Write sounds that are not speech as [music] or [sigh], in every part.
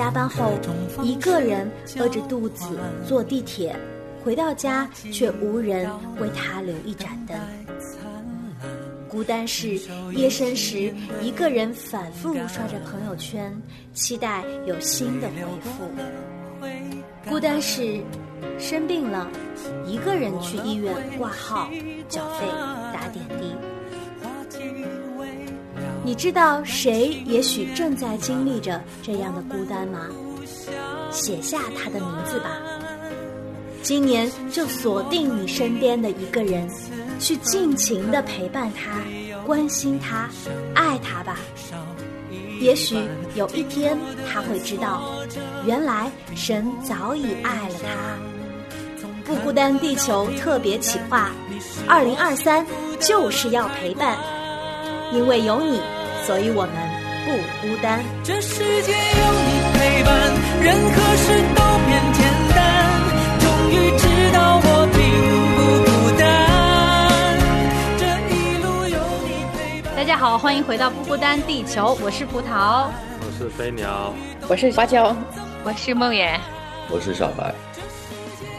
加班后一个人饿着肚子坐地铁，回到家却无人为他留一盏灯。孤单是夜深时一个人反复刷着朋友圈，期待有新的回复。孤单是生病了，一个人去医院挂号、缴费、打点滴。你知道谁也许正在经历着这样的孤单吗？写下他的名字吧。今年就锁定你身边的一个人，去尽情的陪伴他、关心他、爱他吧。也许有一天他会知道，原来神早已爱了他。不孤单地球特别企划，二零二三就是要陪伴。因为有你，所以我们不孤单。这世界有你陪伴，任何事都变简单。终于知道我并不孤单。这一路有你陪伴。大家好，欢迎回到不孤单地球，我是葡萄。我是飞鸟，我是花椒，我是梦圆，我是小白。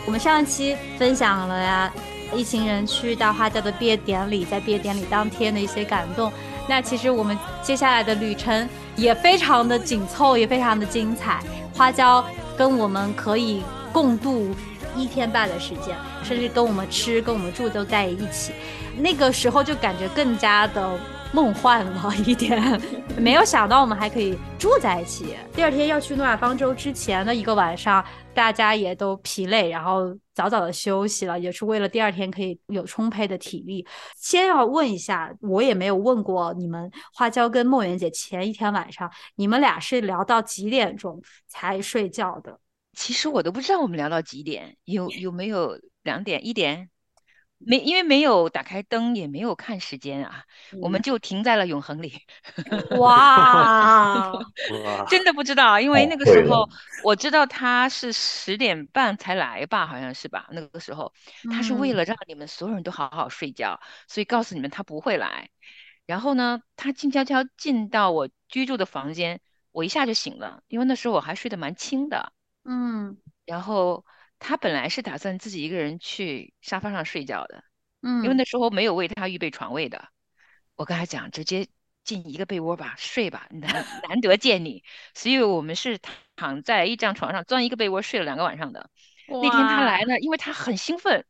我们上一期分享了呀，一行人去大花椒的毕业典礼，在毕业典礼当天的一些感动。那其实我们接下来的旅程也非常的紧凑，也非常的精彩。花椒跟我们可以共度一天半的时间，甚至跟我们吃、跟我们住都在一起。那个时候就感觉更加的梦幻了一点，没有想到我们还可以住在一起。第二天要去诺亚方舟之前的一个晚上，大家也都疲累，然后早早的休息了，也是为了第二天可以有充沛的体力。先要问一下，我也没有问过你们花椒跟梦圆姐前一天晚上，你们俩是聊到几点钟才睡觉的？其实我都不知道我们聊到几点，有有没有两点、一点？没，因为没有打开灯，也没有看时间啊，我们就停在了永恒里。[laughs] 哇，真的不知道，因为那个时候我知道他是十点半才来吧，好像是吧？那个时候他是为了让你们所有人都好好睡觉，所以告诉你们他不会来。然后呢，他静悄悄进到我居住的房间，我一下就醒了，因为那时候我还睡得蛮轻的。嗯然后他本来是打算自己一个人去沙发上睡觉的，嗯，因为那时候没有为他预备床位的。我跟他讲，直接进一个被窝吧，睡吧，难 [laughs] 难得见你，所以我们是躺在一张床上钻一个被窝睡了两个晚上的。那天他来了，因为他很兴奋，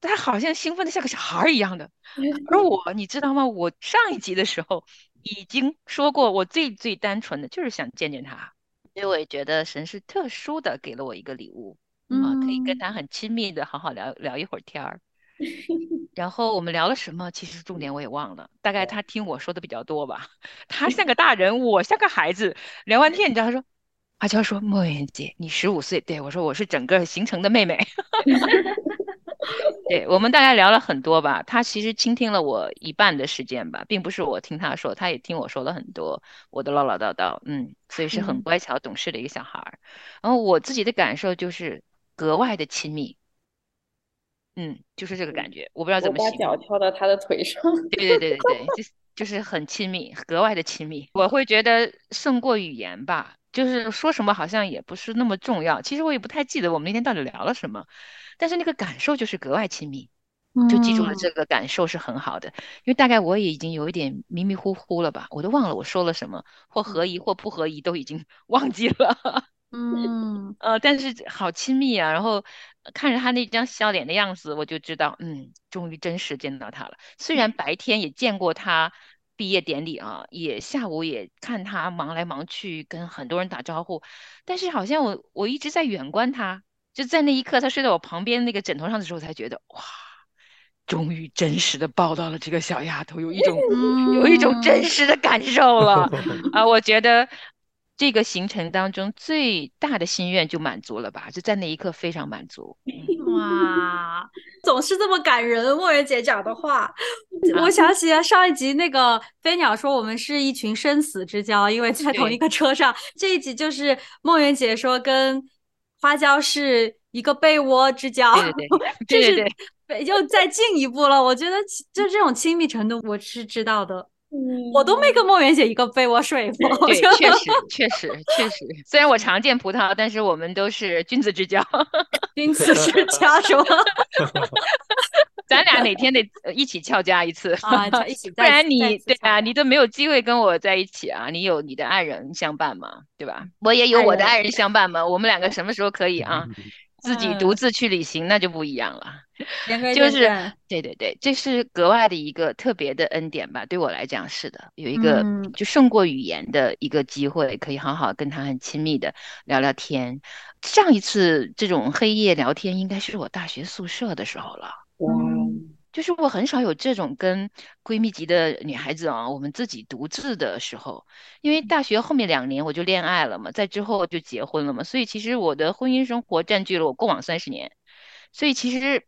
他好像兴奋的像个小孩儿一样的。[laughs] 而我，你知道吗？我上一集的时候已经说过，我最最单纯的就是想见见他，因为我也觉得神是特殊的给了我一个礼物啊，可以跟他很亲密的好好聊聊一会儿天儿。[laughs] 然后我们聊了什么？其实重点我也忘了，大概他听我说的比较多吧。他像个大人，我像个孩子。聊完天，你知道他说，阿娇说莫言姐，你十五岁，对我说我是整个行程的妹妹。[laughs] 对我们大概聊了很多吧，他其实倾听了我一半的时间吧，并不是我听他说，他也听我说了很多我的唠唠叨叨，嗯，所以是很乖巧懂事的一个小孩儿。然后我自己的感受就是格外的亲密，嗯，就是这个感觉，我不知道怎么形容脚。跳到他的腿上。对对对对对，[laughs] 就是就是很亲密，格外的亲密。我会觉得胜过语言吧，就是说什么好像也不是那么重要。其实我也不太记得我们那天到底聊了什么，但是那个感受就是格外亲密，就记住了这个感受是很好的。因为大概我也已经有一点迷迷糊糊了吧，我都忘了我说了什么，或合宜或不合宜都已经 [laughs] 忘记了。嗯 [laughs] 呃，但是好亲密啊，然后看着他那张笑脸的样子，我就知道，嗯，终于真实见到他了。虽然白天也见过他毕业典礼啊，也下午也看他忙来忙去，跟很多人打招呼，但是好像我我一直在远观他，就在那一刻他睡在我旁边那个枕头上的时候，才觉得哇，终于真实的抱到了这个小丫头，有一种有一种真实的感受了 [laughs] 啊，我觉得。这个行程当中最大的心愿就满足了吧？就在那一刻非常满足。[laughs] 哇，总是这么感人。莫言姐讲的话，我想起了上一集那个飞鸟说我们是一群生死之交，因为在同一个车上。这一集就是梦圆姐说跟花椒是一个被窝之交，对对对对对对，又再进一步了。我觉得就这种亲密程度，我是知道的。我都没跟梦圆姐一个被窝睡过。对，确实，确实，确实。虽然我常见葡萄，但是我们都是君子之交。[laughs] 君子之交是吗？[laughs] 咱俩哪天得一起翘家一次啊，一起。不然你对啊，你都没有机会跟我在一起啊。你有你的爱人相伴嘛，对吧？我也有我的爱人相伴嘛。我们两个什么时候可以啊？[laughs] 自己独自去旅行那就不一样了，就是对对对，这是格外的一个特别的恩典吧？对我来讲是的，有一个就胜过语言的一个机会，可以好好跟他很亲密的聊聊天。上一次这种黑夜聊天，应该是我大学宿舍的时候了。哇。就是我很少有这种跟闺蜜级的女孩子啊，我们自己独自的时候，因为大学后面两年我就恋爱了嘛，在之后就结婚了嘛，所以其实我的婚姻生活占据了我过往三十年，所以其实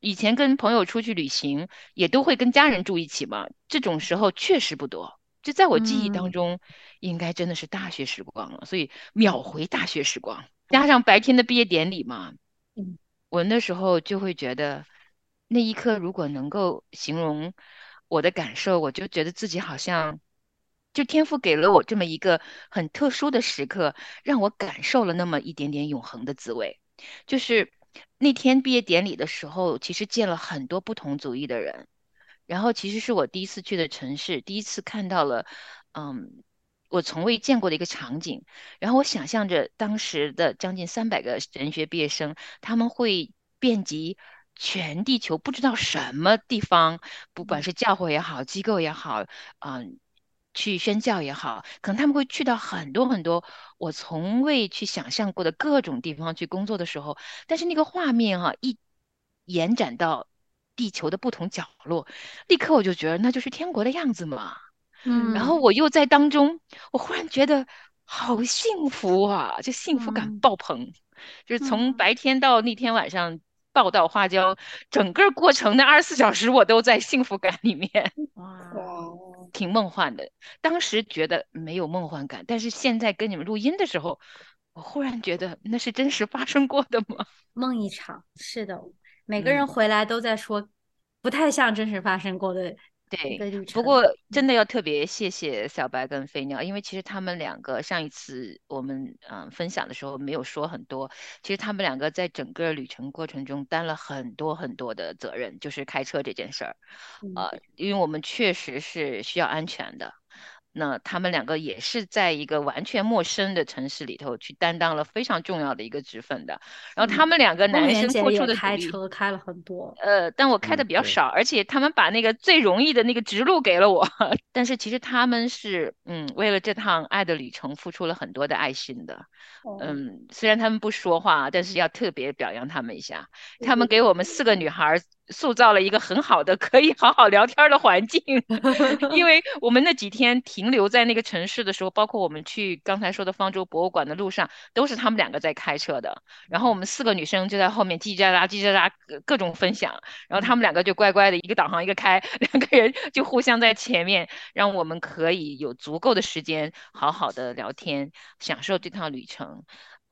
以前跟朋友出去旅行也都会跟家人住一起嘛，这种时候确实不多，就在我记忆当中，应该真的是大学时光了，所以秒回大学时光，加上白天的毕业典礼嘛，嗯，我那时候就会觉得。那一刻，如果能够形容我的感受，我就觉得自己好像，就天赋给了我这么一个很特殊的时刻，让我感受了那么一点点永恒的滋味。就是那天毕业典礼的时候，其实见了很多不同族裔的人，然后其实是我第一次去的城市，第一次看到了，嗯，我从未见过的一个场景。然后我想象着当时的将近三百个人学毕业生，他们会遍及。全地球不知道什么地方，不管是教会也好，机构也好，嗯，去宣教也好，可能他们会去到很多很多我从未去想象过的各种地方去工作的时候，但是那个画面哈一延展到地球的不同角落，立刻我就觉得那就是天国的样子嘛。嗯，然后我又在当中，我忽然觉得好幸福啊，就幸福感爆棚，就是从白天到那天晚上。报道花椒，整个过程的二十四小时，我都在幸福感里面，[laughs] 哇，挺梦幻的。当时觉得没有梦幻感，但是现在跟你们录音的时候，我忽然觉得那是真实发生过的吗？[laughs] 梦一场，是的，每个人回来都在说，不太像真实发生过的。对，不过真的要特别谢谢小白跟飞鸟，因为其实他们两个上一次我们嗯分享的时候没有说很多，其实他们两个在整个旅程过程中担了很多很多的责任，就是开车这件事儿，呃，因为我们确实是需要安全的。那他们两个也是在一个完全陌生的城市里头去担当了非常重要的一个职分的。然后他们两个男生付出的开车开了很多，呃，但我开的比较少，而且他们把那个最容易的那个直路给了我。[laughs] 但是其实他们是嗯，为了这趟爱的旅程付出了很多的爱心的。嗯，虽然他们不说话，但是要特别表扬他们一下。他们给我们四个女孩。塑造了一个很好的 [laughs] 可以好好聊天的环境，[laughs] 因为我们那几天停留在那个城市的时候，包括我们去刚才说的方舟博物馆的路上，都是他们两个在开车的。然后我们四个女生就在后面叽叽喳喳、叽叽喳喳各种分享，然后他们两个就乖乖的一个导航一个开，[laughs] 两个人就互相在前面，让我们可以有足够的时间好好的聊天，享受这趟旅程。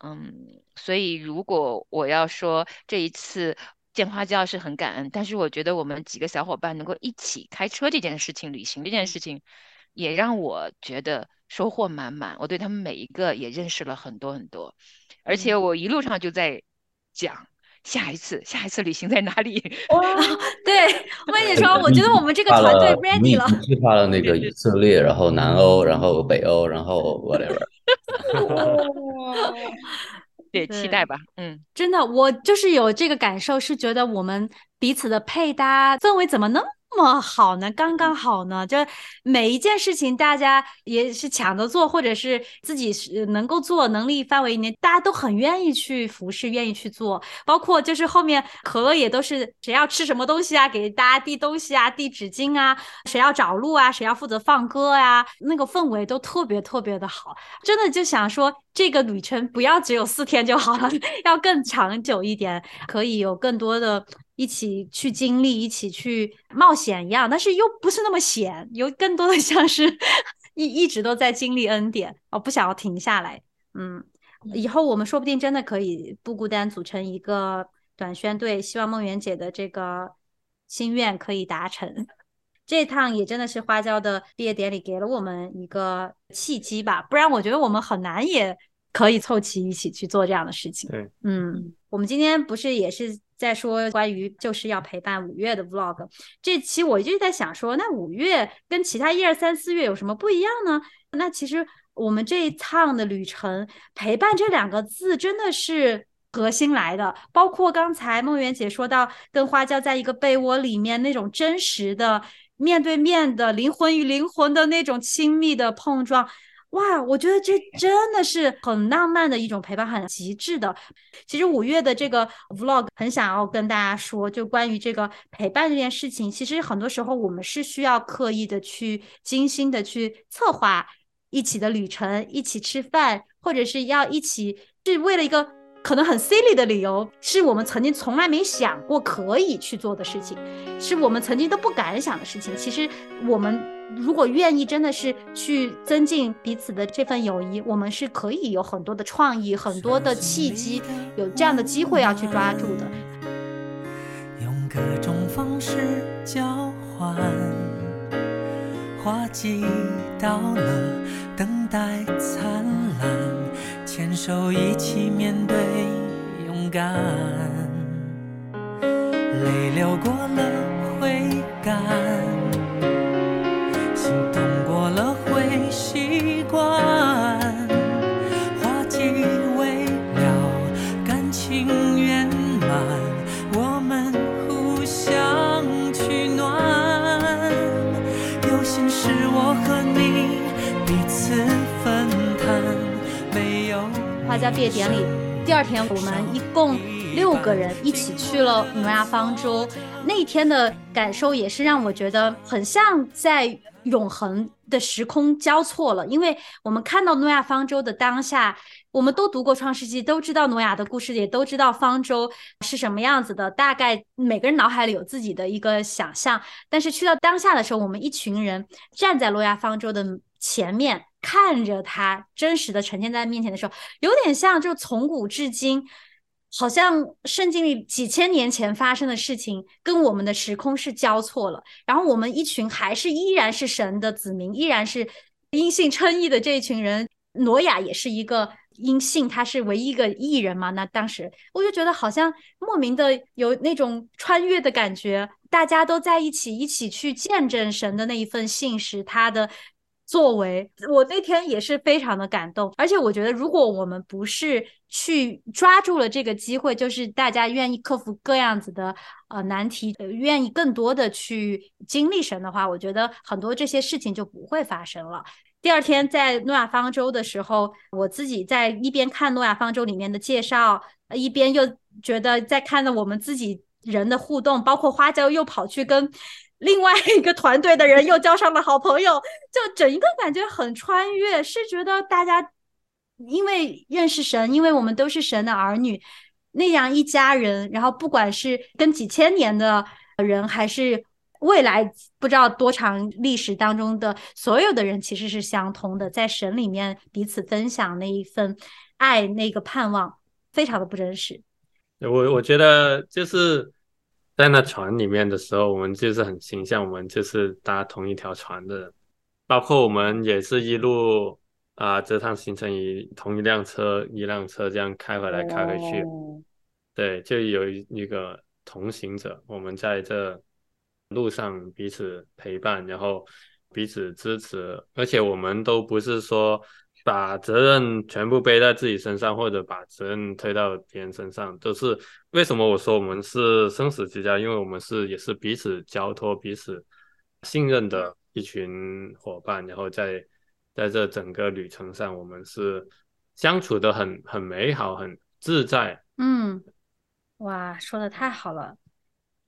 嗯，所以如果我要说这一次。见花椒是很感恩，但是我觉得我们几个小伙伴能够一起开车这件事情、旅行这件事情，也让我觉得收获满满。我对他们每一个也认识了很多很多，而且我一路上就在讲下一次、下一次旅行在哪里。[laughs] 哇，对，我跟你说，我觉得我们这个团队 ready 了。计划了那个以色列，然后南欧，然后北欧，然后 whatever。[laughs] [laughs] 对，期待吧。嗯，真的，我就是有这个感受，是觉得我们彼此的配搭氛围怎么能？这么好呢，刚刚好呢，就每一件事情大家也是抢着做，或者是自己是能够做能力范围内，大家都很愿意去服侍，愿意去做。包括就是后面可乐也都是谁要吃什么东西啊，给大家递东西啊，递纸巾啊，谁要找路啊，谁要负责放歌啊，那个氛围都特别特别的好。真的就想说，这个旅程不要只有四天就好了，[laughs] 要更长久一点，可以有更多的。一起去经历，一起去冒险一样，但是又不是那么险，有更多的 [laughs] 像是一一直都在经历恩典，哦不想要停下来。嗯，以后我们说不定真的可以不孤单，组成一个短宣队，希望梦圆姐的这个心愿可以达成。这趟也真的是花椒的毕业典礼给了我们一个契机吧，不然我觉得我们很难也可以凑齐一起去做这样的事情。对，嗯，我们今天不是也是在说关于就是要陪伴五月的 vlog，这期我一直在想说，那五月跟其他一二三四月有什么不一样呢？那其实我们这一趟的旅程，陪伴这两个字真的是核心来的。包括刚才梦圆姐说到，跟花椒在一个被窝里面那种真实的面对面的灵魂与灵魂的那种亲密的碰撞。哇，我觉得这真的是很浪漫的一种陪伴，很极致的。其实五月的这个 vlog 很想要跟大家说，就关于这个陪伴这件事情，其实很多时候我们是需要刻意的去精心的去策划一起的旅程，一起吃饭，或者是要一起是为了一个可能很 silly 的理由，是我们曾经从来没想过可以去做的事情，是我们曾经都不敢想的事情。其实我们。如果愿意，真的是去增进彼此的这份友谊，我们是可以有很多的创意、很多的契机，有这样的机会要去抓住的。用各种方式交换，花季到了，等待灿烂，牵手一起面对勇敢，泪流过了在毕业典礼第二天，我们一共六个人一起去了挪亚方舟。那一天的感受也是让我觉得很像在永恒的时空交错了，因为我们看到诺亚方舟的当下，我们都读过《创世纪》，都知道诺亚的故事，也都知道方舟是什么样子的，大概每个人脑海里有自己的一个想象。但是去到当下的时候，我们一群人站在诺亚方舟的前面，看着它真实的呈现在面前的时候，有点像就从古至今。好像圣经里几千年前发生的事情跟我们的时空是交错了，然后我们一群还是依然是神的子民，依然是因信称义的这一群人。挪亚也是一个因信，他是唯一一个艺人嘛。那当时我就觉得好像莫名的有那种穿越的感觉，大家都在一起，一起去见证神的那一份信实，他的。作为我那天也是非常的感动，而且我觉得，如果我们不是去抓住了这个机会，就是大家愿意克服各样子的呃难题，愿意更多的去经历神的话，我觉得很多这些事情就不会发生了。第二天在诺亚方舟的时候，我自己在一边看诺亚方舟里面的介绍，一边又觉得在看着我们自己人的互动，包括花椒又跑去跟。另外一个团队的人又交上了好朋友，就整一个感觉很穿越，是觉得大家因为认识神，因为我们都是神的儿女，那样一家人，然后不管是跟几千年的人，还是未来不知道多长历史当中的所有的人，其实是相通的，在神里面彼此分享那一份爱，那个盼望，非常的不真实。我我觉得就是。在那船里面的时候，我们就是很形象，我们就是搭同一条船的，包括我们也是一路啊，这趟行程以同一辆车，一辆车这样开回来开回去，对，就有一个同行者，我们在这路上彼此陪伴，然后彼此支持，而且我们都不是说。把责任全部背在自己身上，或者把责任推到别人身上，都是为什么？我说我们是生死之交，因为我们是也是彼此交托、彼此信任的一群伙伴。然后在在这整个旅程上，我们是相处的很很美好、很自在。嗯，哇，说的太好了。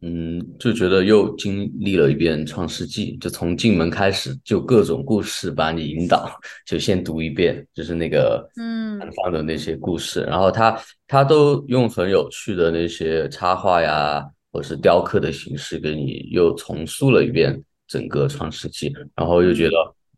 嗯，就觉得又经历了一遍《创世纪》，就从进门开始就各种故事把你引导，[laughs] 就先读一遍，就是那个嗯南方的那些故事，然后他他都用很有趣的那些插画呀，或是雕刻的形式给你又重塑了一遍整个《创世纪》，然后又觉得。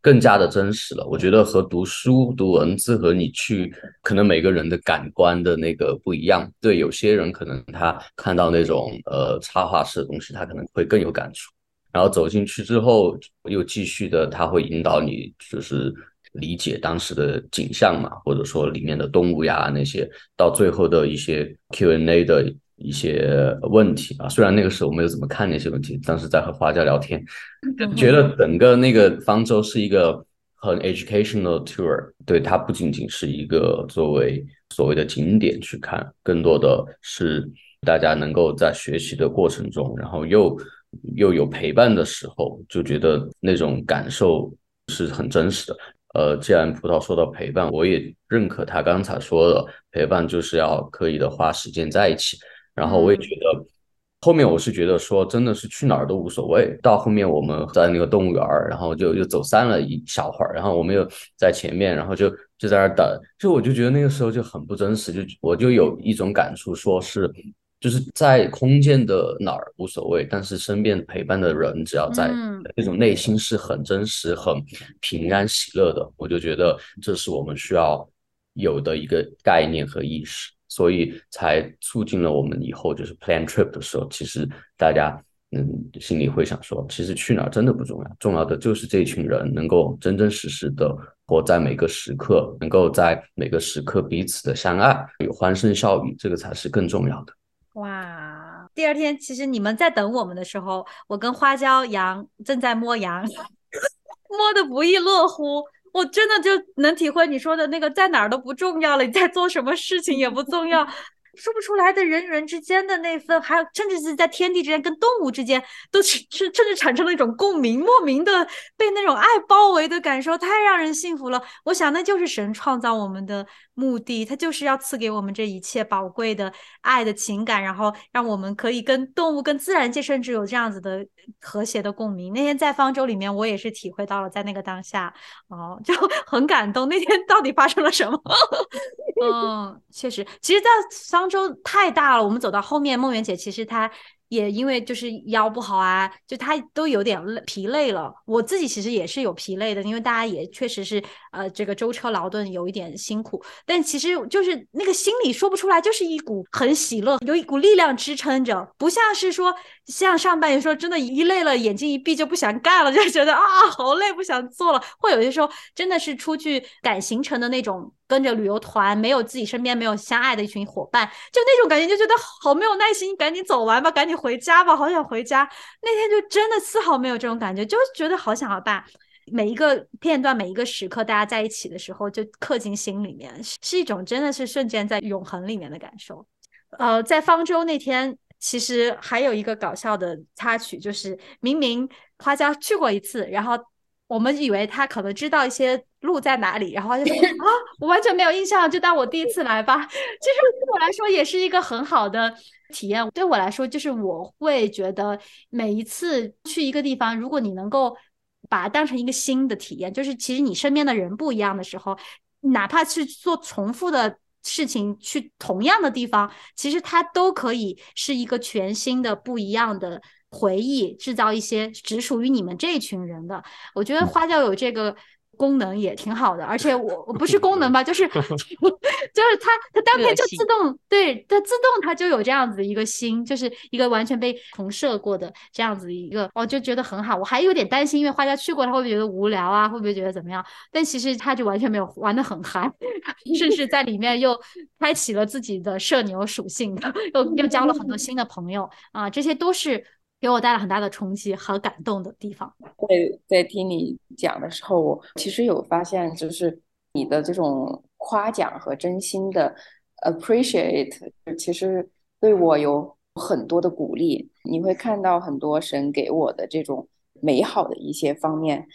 更加的真实了，我觉得和读书读文字和你去，可能每个人的感官的那个不一样。对，有些人可能他看到那种呃插画式的东西，他可能会更有感触。然后走进去之后又继续的，他会引导你就是理解当时的景象嘛，或者说里面的动物呀那些，到最后的一些 Q&A 的一些问题啊。虽然那个时候没有怎么看那些问题，但是在和花椒聊天，觉得整个那个方舟是一个很 educational tour，对它不仅仅是一个作为所谓的景点去看，更多的是大家能够在学习的过程中，然后又又有陪伴的时候，就觉得那种感受是很真实的。呃，既然葡萄说到陪伴，我也认可他刚才说的，陪伴就是要刻意的花时间在一起。然后我也觉得，后面我是觉得说，真的是去哪儿都无所谓。到后面我们在那个动物园儿，然后就又走散了一小会儿，然后我们又在前面，然后就就在那儿等。就我就觉得那个时候就很不真实，就我就有一种感触，说是。就是在空间的哪儿无所谓，但是身边陪伴的人只要在，那种内心是很真实、很平安喜乐的，我就觉得这是我们需要有的一个概念和意识，所以才促进了我们以后就是 plan trip 的时候，其实大家嗯心里会想说，其实去哪儿真的不重要，重要的就是这群人能够真真实实的活在每个时刻，能够在每个时刻彼此的相爱，有欢声笑语，这个才是更重要的。哇！第二天，其实你们在等我们的时候，我跟花椒羊正在摸羊，摸得不亦乐乎。我真的就能体会你说的那个，在哪儿都不重要了，你在做什么事情也不重要。说不出来的人与人之间的那份，还有甚至是在天地之间跟动物之间，都是甚至产生了一种共鸣，莫名的被那种爱包围的感受，太让人幸福了。我想那就是神创造我们的目的，他就是要赐给我们这一切宝贵的爱的情感，然后让我们可以跟动物、跟自然界甚至有这样子的和谐的共鸣。那天在方舟里面，我也是体会到了，在那个当下，哦，[laughs] 就很感动。那天到底发生了什么？[laughs] 嗯，确实，其实，在方舟太大了，我们走到后面，梦圆姐其实她。也因为就是腰不好啊，就她都有点累疲累了。我自己其实也是有疲累的，因为大家也确实是呃这个舟车劳顿有一点辛苦。但其实就是那个心里说不出来，就是一股很喜乐，有一股力量支撑着，不像是说像上半夜说真的，一累了眼睛一闭就不想干了，就觉得啊好累不想做了。会有些时候真的是出去赶行程的那种。跟着旅游团，没有自己身边没有相爱的一群伙伴，就那种感觉，就觉得好没有耐心，赶紧走完吧，赶紧回家吧，好想回家。那天就真的丝毫没有这种感觉，就觉得好想要把每一个片段、每一个时刻，大家在一起的时候，就刻进心里面，是一种真的是瞬间在永恒里面的感受。呃，在方舟那天，其实还有一个搞笑的插曲，就是明明花椒去过一次，然后。我们以为他可能知道一些路在哪里，然后就说啊，我完全没有印象，就当我第一次来吧。其实对我来说也是一个很好的体验。对我来说，就是我会觉得每一次去一个地方，如果你能够把它当成一个新的体验，就是其实你身边的人不一样的时候，哪怕去做重复的事情，去同样的地方，其实它都可以是一个全新的、不一样的。回忆制造一些只属于你们这群人的，我觉得花椒有这个功能也挺好的，而且我我不是功能吧，[laughs] 就是 [laughs] 就是它它当天就自动对它自动它就有这样子的一个心，就是一个完全被重设过的这样子一个，我就觉得很好。我还有点担心，因为花椒去过，他会不会觉得无聊啊？会不会觉得怎么样？但其实他就完全没有玩的很嗨，[laughs] 甚至在里面又开启了自己的社牛属性，又又交了很多新的朋友啊，这些都是。给我带来很大的冲击和感动的地方。在在听你讲的时候，我其实有发现，就是你的这种夸奖和真心的 appreciate，其实对我有很多的鼓励。你会看到很多神给我的这种美好的一些方面，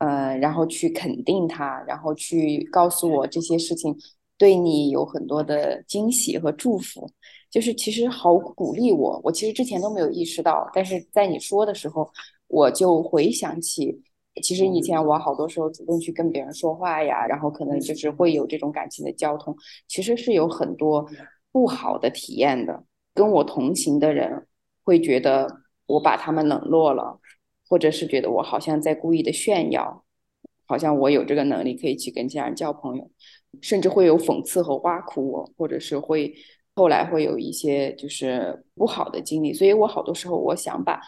呃，然后去肯定它，然后去告诉我这些事情对你有很多的惊喜和祝福。就是其实好鼓励我，我其实之前都没有意识到，但是在你说的时候，我就回想起，其实以前我好多时候主动去跟别人说话呀，然后可能就是会有这种感情的交通，其实是有很多不好的体验的。跟我同行的人会觉得我把他们冷落了，或者是觉得我好像在故意的炫耀，好像我有这个能力可以去跟其他人交朋友，甚至会有讽刺和挖苦我，或者是会。后来会有一些就是不好的经历，所以我好多时候我想把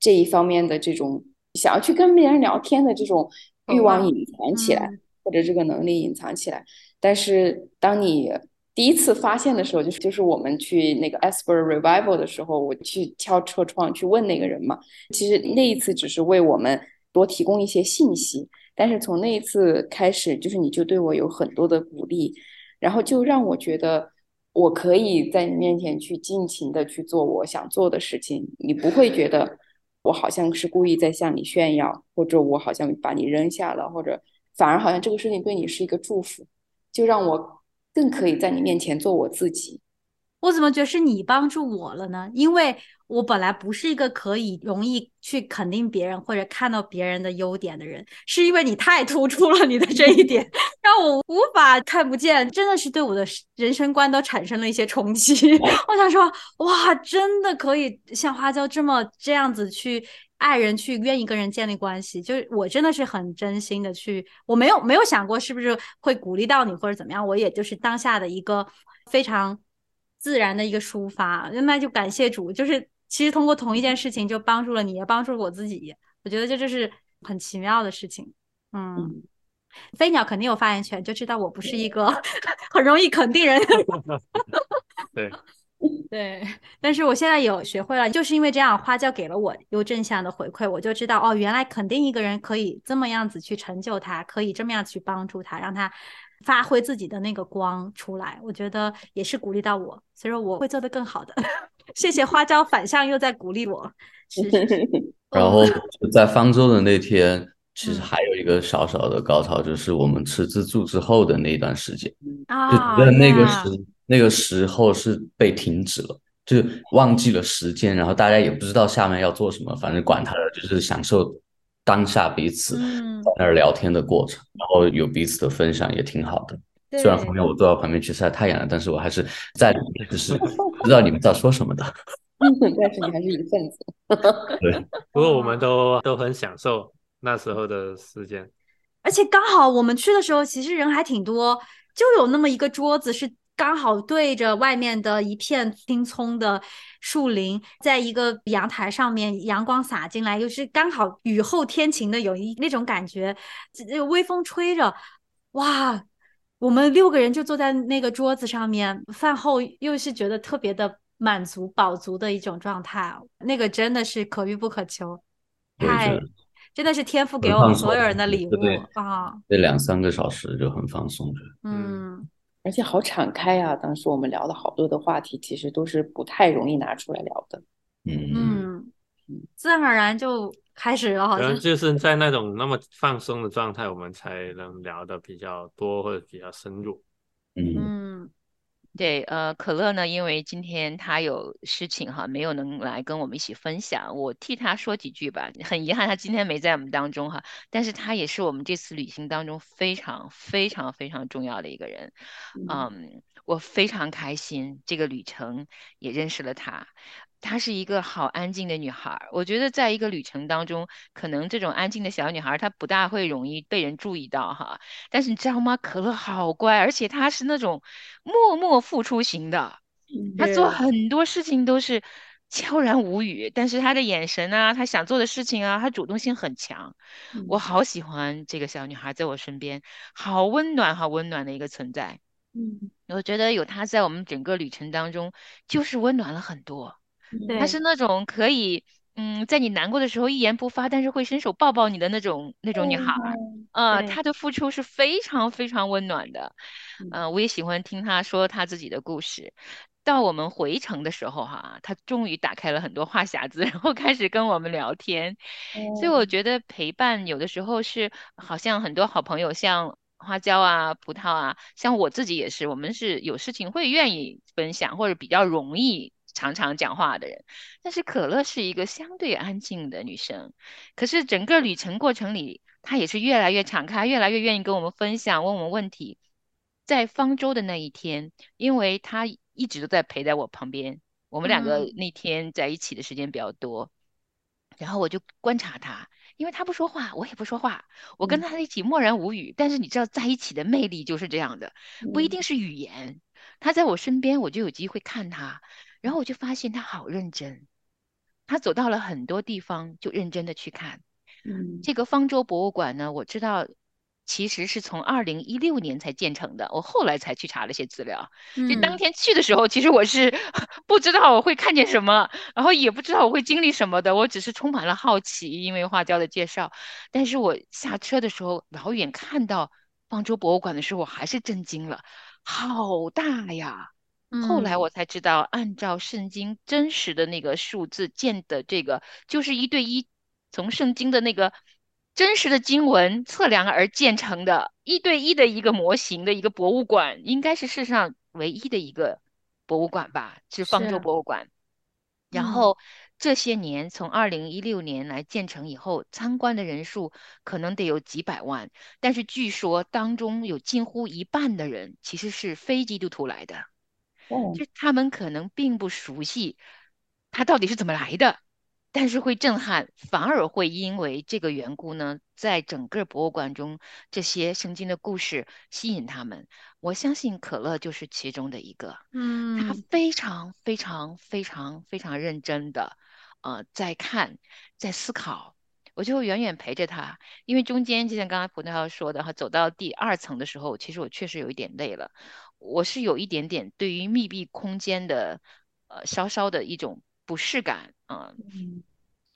这一方面的这种想要去跟别人聊天的这种欲望隐藏起来，或者这个能力隐藏起来。但是当你第一次发现的时候，就是就是我们去那个 Asper Revival 的时候，我去敲车窗去问那个人嘛。其实那一次只是为我们多提供一些信息，但是从那一次开始，就是你就对我有很多的鼓励，然后就让我觉得我可以在你面前去尽情的去做我想做的事情，你不会觉得我好像是故意在向你炫耀，或者我好像把你扔下了，或者反而好像这个事情对你是一个祝福，就让我。更可以在你面前做我自己。我怎么觉得是你帮助我了呢？因为我本来不是一个可以容易去肯定别人或者看到别人的优点的人，是因为你太突出了你的这一点，让我无法看不见，真的是对我的人生观都产生了一些冲击。[laughs] 我想说，哇，真的可以像花椒这么这样子去。爱人去愿意跟人建立关系，就是我真的是很真心的去，我没有没有想过是不是会鼓励到你或者怎么样，我也就是当下的一个非常自然的一个抒发，那就感谢主，就是其实通过同一件事情就帮助了你，也帮助了我自己，我觉得这就是很奇妙的事情。嗯，飞鸟肯定有发言权，就知道我不是一个 [laughs] 很容易肯定人。[laughs] 对。[laughs] 对，但是我现在有学会了，就是因为这样，花椒给了我有正向的回馈，我就知道哦，原来肯定一个人可以这么样子去成就他，可以这么样去帮助他，让他发挥自己的那个光出来。我觉得也是鼓励到我，所以说我会做得更好的。谢谢花椒反向又在鼓励我。然后在方舟的那天，其实还有一个小小的高潮，就是我们吃自助之后的那一段时间，啊，在那个时。那个时候是被停止了，就忘记了时间，然后大家也不知道下面要做什么，反正管他的，就是享受当下彼此在那儿聊天的过程，然后有彼此的分享也挺好的。虽然后面我坐到旁边去晒太阳了，但是我还是在里面，就是知道你们在说什么的。[laughs] 但是你还是一份子。[laughs] 对，不过我们都都很享受那时候的时间，而且刚好我们去的时候，其实人还挺多，就有那么一个桌子是。刚好对着外面的一片青葱的树林，在一个阳台上面，阳光洒进来，又是刚好雨后天晴的，有一那种感觉，微风吹着，哇，我们六个人就坐在那个桌子上面，饭后又是觉得特别的满足、饱足的一种状态，那个真的是可遇不可求，太真的是天赋给我们所有人的礼物啊！这两三个小时就很放松嗯。而且好敞开啊！当时我们聊的好多的话题，其实都是不太容易拿出来聊的。嗯嗯，自然而然就开始了，好像就是在那种那么放松的状态，我们才能聊的比较多或者比较深入。嗯。对，呃，可乐呢，因为今天他有事情哈，没有能来跟我们一起分享，我替他说几句吧。很遗憾，他今天没在我们当中哈，但是他也是我们这次旅行当中非常非常非常重要的一个人。嗯，我非常开心，这个旅程也认识了他。她是一个好安静的女孩，我觉得在一个旅程当中，可能这种安静的小女孩她不大会容易被人注意到哈。但是你知道吗？可乐好乖，而且她是那种默默付出型的，她做很多事情都是悄然无语，但是她的眼神啊，她想做的事情啊，她主动性很强。我好喜欢这个小女孩在我身边，好温暖，好温暖的一个存在。嗯，我觉得有她在我们整个旅程当中，就是温暖了很多。她是那种可以，嗯，在你难过的时候一言不发，但是会伸手抱抱你的那种那种女孩儿。呃，她的付出是非常非常温暖的。嗯，我也喜欢听她说她自己的故事。到我们回程的时候，哈，她终于打开了很多话匣子，然后开始跟我们聊天。所以我觉得陪伴有的时候是好像很多好朋友，像花椒啊、葡萄啊，像我自己也是，我们是有事情会愿意分享，或者比较容易。常常讲话的人，但是可乐是一个相对安静的女生。可是整个旅程过程里，她也是越来越敞开，越来越愿意跟我们分享，问我们问题。在方舟的那一天，因为她一直都在陪在我旁边，我们两个那天在一起的时间比较多，然后我就观察她，因为她不说话，我也不说话，我跟她一起默然无语。但是你知道，在一起的魅力就是这样的，不一定是语言。她在我身边，我就有机会看她。然后我就发现他好认真，他走到了很多地方，就认真的去看。嗯，这个方舟博物馆呢，我知道其实是从二零一六年才建成的，我后来才去查了些资料。就当天去的时候，其实我是 [laughs] 不知道我会看见什么，然后也不知道我会经历什么的，我只是充满了好奇，因为花椒的介绍。但是我下车的时候，老远看到方舟博物馆的时候，我还是震惊了，好大呀！后来我才知道，按照圣经真实的那个数字建的这个，就是一对一，从圣经的那个真实的经文测量而建成的，一对一的一个模型的一个博物馆，应该是世上唯一的一个博物馆吧，是方舟博物馆。然后这些年，从二零一六年来建成以后，参观的人数可能得有几百万，但是据说当中有近乎一半的人其实是非基督徒来的。就他们可能并不熟悉它到底是怎么来的，但是会震撼，反而会因为这个缘故呢，在整个博物馆中，这些圣经的故事吸引他们。我相信可乐就是其中的一个，嗯，他非常非常非常非常认真的，呃，在看，在思考。我就远远陪着他，因为中间就像刚才葡萄说的哈，走到第二层的时候，其实我确实有一点累了。我是有一点点对于密闭空间的，呃，稍稍的一种不适感啊。嗯。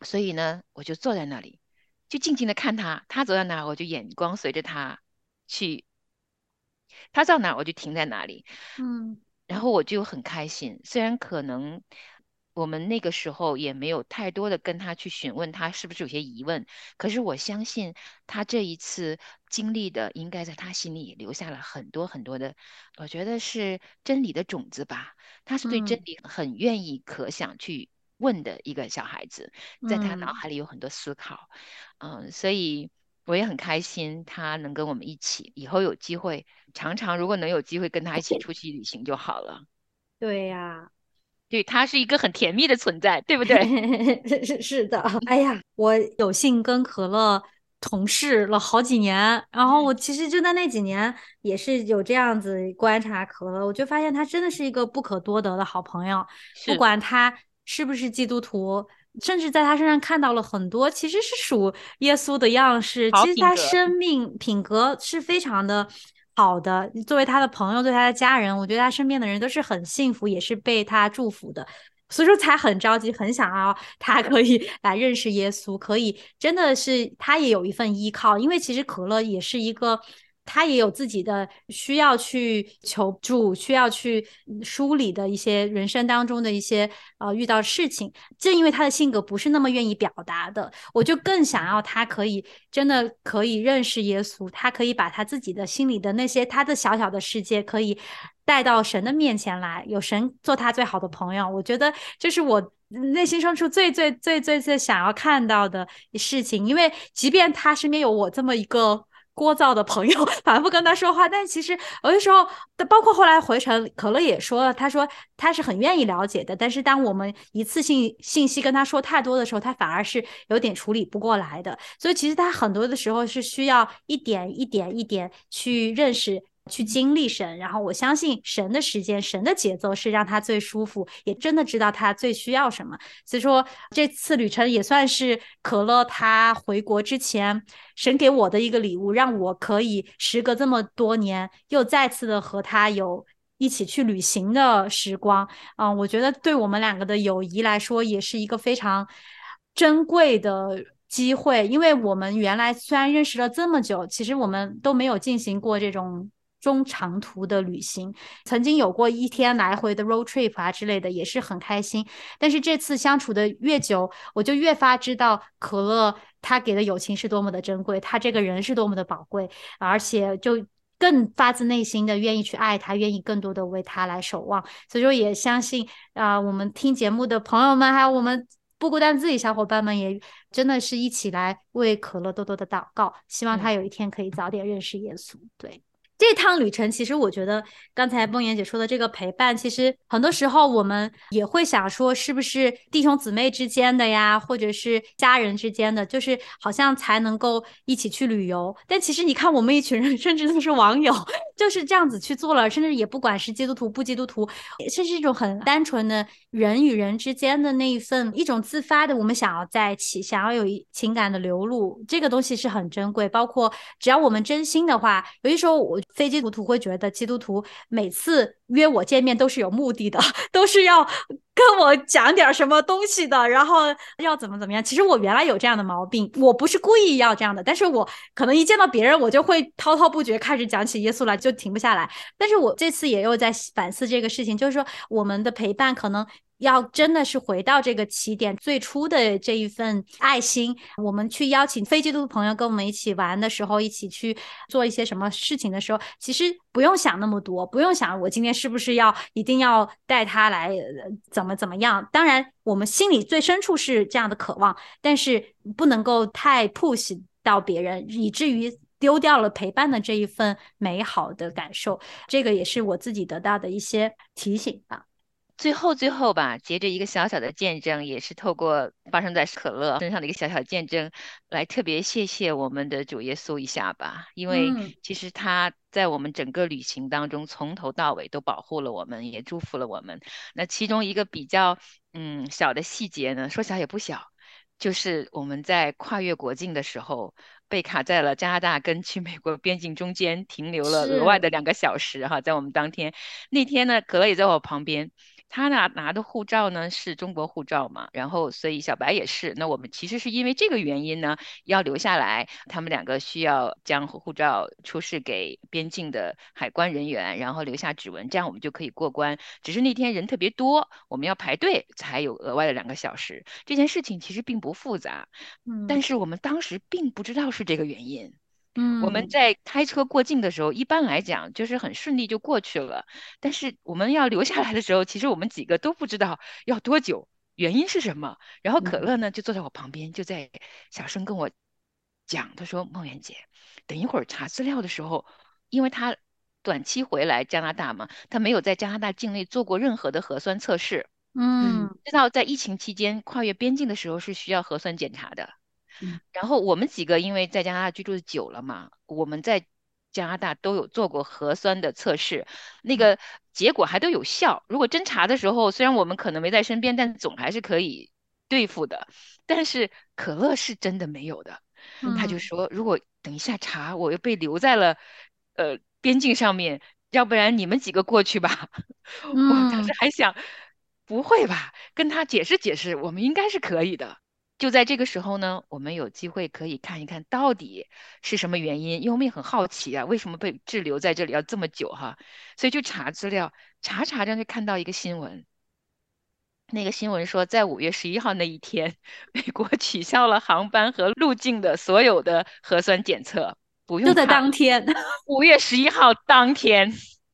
所以呢，我就坐在那里，就静静的看他，他走到哪，我就眼光随着他去，他到哪我就停在哪里。嗯。然后我就很开心，虽然可能。我们那个时候也没有太多的跟他去询问他是不是有些疑问，可是我相信他这一次经历的应该在他心里留下了很多很多的，我觉得是真理的种子吧。他是对真理很愿意、可想去问的一个小孩子，在他脑海里有很多思考，嗯，所以我也很开心他能跟我们一起，以后有机会常常如果能有机会跟他一起 [laughs] 出去旅行就好了。对呀。对他是一个很甜蜜的存在，对不对？[laughs] 是是的。哎呀，我有幸跟可乐同事了好几年，然后我其实就在那几年也是有这样子观察可乐，我就发现他真的是一个不可多得的好朋友。不管他是不是基督徒，甚至在他身上看到了很多其实是属耶稣的样式。其实他生命品格是非常的。好的，作为他的朋友，对他的家人，我觉得他身边的人都是很幸福，也是被他祝福的，所以说才很着急，很想要他可以 [laughs] 来认识耶稣，可以真的是他也有一份依靠，因为其实可乐也是一个。他也有自己的需要去求助，需要去梳理的一些人生当中的一些呃遇到事情。正因为他的性格不是那么愿意表达的，我就更想要他可以真的可以认识耶稣，他可以把他自己的心里的那些他的小小的世界可以带到神的面前来，有神做他最好的朋友。我觉得这是我内心深处最最最最最想要看到的事情，因为即便他身边有我这么一个。聒噪的朋友 [laughs] 反复跟他说话，但其实有的时候，包括后来回程，可乐也说了，他说他是很愿意了解的，但是当我们一次性信息跟他说太多的时候，他反而是有点处理不过来的。所以其实他很多的时候是需要一点一点一点去认识。去经历神，然后我相信神的时间、神的节奏是让他最舒服，也真的知道他最需要什么。所以说这次旅程也算是可乐他回国之前神给我的一个礼物，让我可以时隔这么多年又再次的和他有一起去旅行的时光。嗯，我觉得对我们两个的友谊来说也是一个非常珍贵的机会，因为我们原来虽然认识了这么久，其实我们都没有进行过这种。中长途的旅行，曾经有过一天来回的 road trip 啊之类的，也是很开心。但是这次相处的越久，我就越发知道可乐他给的友情是多么的珍贵，他这个人是多么的宝贵，而且就更发自内心的愿意去爱他，愿意更多的为他来守望。所以说，也相信啊，我们听节目的朋友们，还有我们不孤单自己小伙伴们，也真的是一起来为可乐多多的祷告，希望他有一天可以早点认识耶稣。对。这趟旅程，其实我觉得刚才梦妍姐说的这个陪伴，其实很多时候我们也会想说，是不是弟兄姊妹之间的呀，或者是家人之间的，就是好像才能够一起去旅游。但其实你看，我们一群人，[laughs] 甚至都是网友，就是这样子去做了，甚至也不管是基督徒不基督徒，甚至一种很单纯的人与人之间的那一份一种自发的，我们想要在一起，想要有一情感的流露，这个东西是很珍贵。包括只要我们真心的话，有些时候我非基督徒会觉得基督徒每次约我见面都是有目的的，[laughs] 都是要。跟我讲点什么东西的，然后要怎么怎么样？其实我原来有这样的毛病，我不是故意要这样的，但是我可能一见到别人，我就会滔滔不绝开始讲起耶稣来，就停不下来。但是我这次也又在反思这个事情，就是说我们的陪伴可能。要真的是回到这个起点最初的这一份爱心，我们去邀请非基督徒朋友跟我们一起玩的时候，一起去做一些什么事情的时候，其实不用想那么多，不用想我今天是不是要一定要带他来怎么怎么样。当然，我们心里最深处是这样的渴望，但是不能够太 push 到别人，以至于丢掉了陪伴的这一份美好的感受。这个也是我自己得到的一些提醒吧。最后，最后吧，结着一个小小的见证，也是透过发生在可乐身上的一个小小见证，来特别谢谢我们的主耶稣一下吧。因为其实他在我们整个旅行当中，从头到尾都保护了我们，也祝福了我们。那其中一个比较嗯小的细节呢，说小也不小，就是我们在跨越国境的时候，被卡在了加拿大跟去美国边境中间，停留了额外的两个小时哈。在我们当天那天呢，可乐也在我旁边。他拿拿的护照呢是中国护照嘛，然后所以小白也是。那我们其实是因为这个原因呢，要留下来。他们两个需要将护照出示给边境的海关人员，然后留下指纹，这样我们就可以过关。只是那天人特别多，我们要排队，才有额外的两个小时。这件事情其实并不复杂，嗯，但是我们当时并不知道是这个原因。嗯，我们在开车过境的时候，一般来讲就是很顺利就过去了。但是我们要留下来的时候，其实我们几个都不知道要多久，原因是什么。然后可乐呢就坐在我旁边，就在小声跟我讲，他说：“梦圆姐，等一会儿查资料的时候，因为他短期回来加拿大嘛，他没有在加拿大境内做过任何的核酸测试。嗯，知道在疫情期间跨越边境的时候是需要核酸检查的。”然后我们几个因为在加拿大居住的久了嘛，我们在加拿大都有做过核酸的测试，那个结果还都有效。如果侦查的时候，虽然我们可能没在身边，但总还是可以对付的。但是可乐是真的没有的，他就说如果等一下查，我又被留在了呃边境上面，要不然你们几个过去吧。[laughs] 我当时还想，不会吧？跟他解释解释，我们应该是可以的。就在这个时候呢，我们有机会可以看一看到底是什么原因，因为我们也很好奇啊，为什么被滞留在这里要这么久哈？所以就查资料，查查着就看到一个新闻，那个新闻说，在五月十一号那一天，美国取消了航班和入境的所有的核酸检测，不用就在当天，五月十一号当天。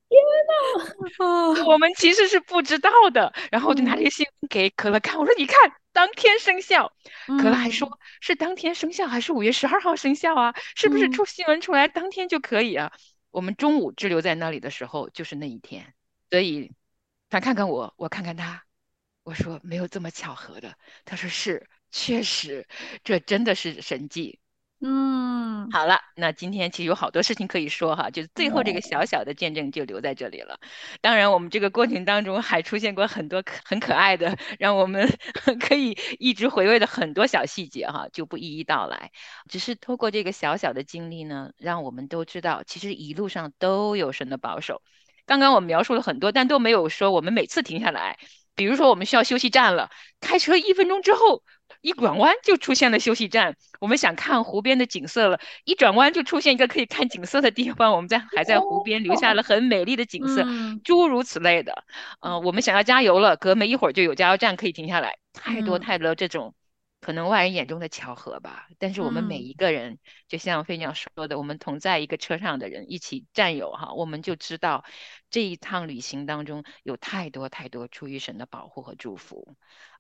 天呐！[laughs] 我们其实是不知道的，然后我就拿这个新闻给可乐看，我说你看。当天生效，可乐还说是当天生效还是五月十二号生效啊？是不是出新闻出来当天就可以啊？我们中午滞留在那里的时候就是那一天，所以他看看我，我看看他，我说没有这么巧合的。他说是，确实，这真的是神迹。嗯，好了，那今天其实有好多事情可以说哈，就是最后这个小小的见证就留在这里了。当然，我们这个过程当中还出现过很多可很可爱的，让我们 [laughs] 可以一直回味的很多小细节哈，就不一一道来。只是通过这个小小的经历呢，让我们都知道，其实一路上都有神的保守。刚刚我们描述了很多，但都没有说我们每次停下来，比如说我们需要休息站了，开车一分钟之后。一转弯就出现了休息站，我们想看湖边的景色了，一转弯就出现一个可以看景色的地方，我们在还在湖边留下了很美丽的景色，诸如此类的。嗯，我们想要加油了，隔没一会儿就有加油站可以停下来，太多太多这种可能外人眼中的巧合吧。但是我们每一个人，就像飞鸟说的，我们同在一个车上的人一起战友哈，我们就知道这一趟旅行当中有太多太多出于神的保护和祝福。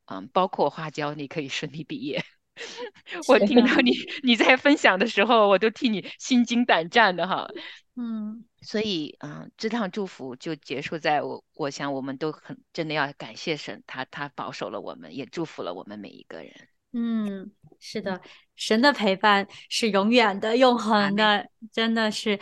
嗯，包括花椒，你可以顺利毕业。[laughs] 我听到你你在分享的时候，我都替你心惊胆战的哈。嗯，所以嗯，这趟祝福就结束在我，我想我们都很真的要感谢神，他他保守了我们，也祝福了我们每一个人。嗯，是的，神的陪伴是永远的、永恒的，真的是。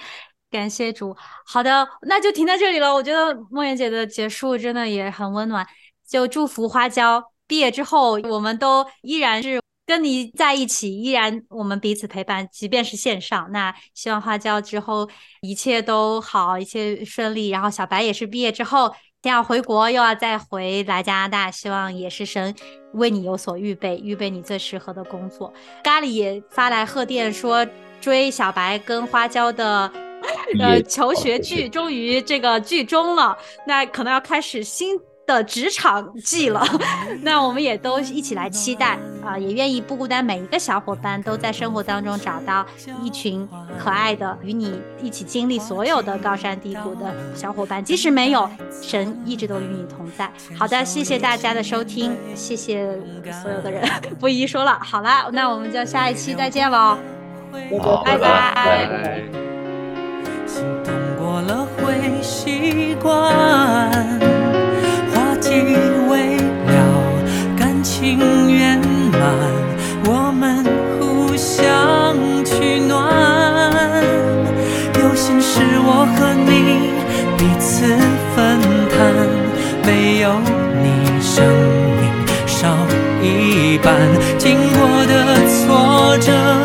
感谢主。好的，那就停在这里了。我觉得梦妍姐的结束真的也很温暖。就祝福花椒毕业之后，我们都依然是跟你在一起，依然我们彼此陪伴，即便是线上。那希望花椒之后一切都好，一切顺利。然后小白也是毕业之后，先要回国，又要再回来加拿大，希望也是神为你有所预备，预备你最适合的工作。咖喱也发来贺电说。追小白跟花椒的 [laughs] 呃求学剧终于这个剧终了，那可能要开始新的职场季了。[laughs] 那我们也都一起来期待啊，也愿意不孤单，每一个小伙伴都在生活当中找到一群可爱的与你一起经历所有的高山低谷的小伙伴。即使没有神，一直都与你同在。好的，谢谢大家的收听，谢谢所有的人，[laughs] 不一一说了。好了，那我们就下一期再见喽。好，拜拜。心动过了会习惯，花季未了，感情圆满，我们互相取暖。有心事我和你彼此分担，没有你生命少一半，经过的挫折。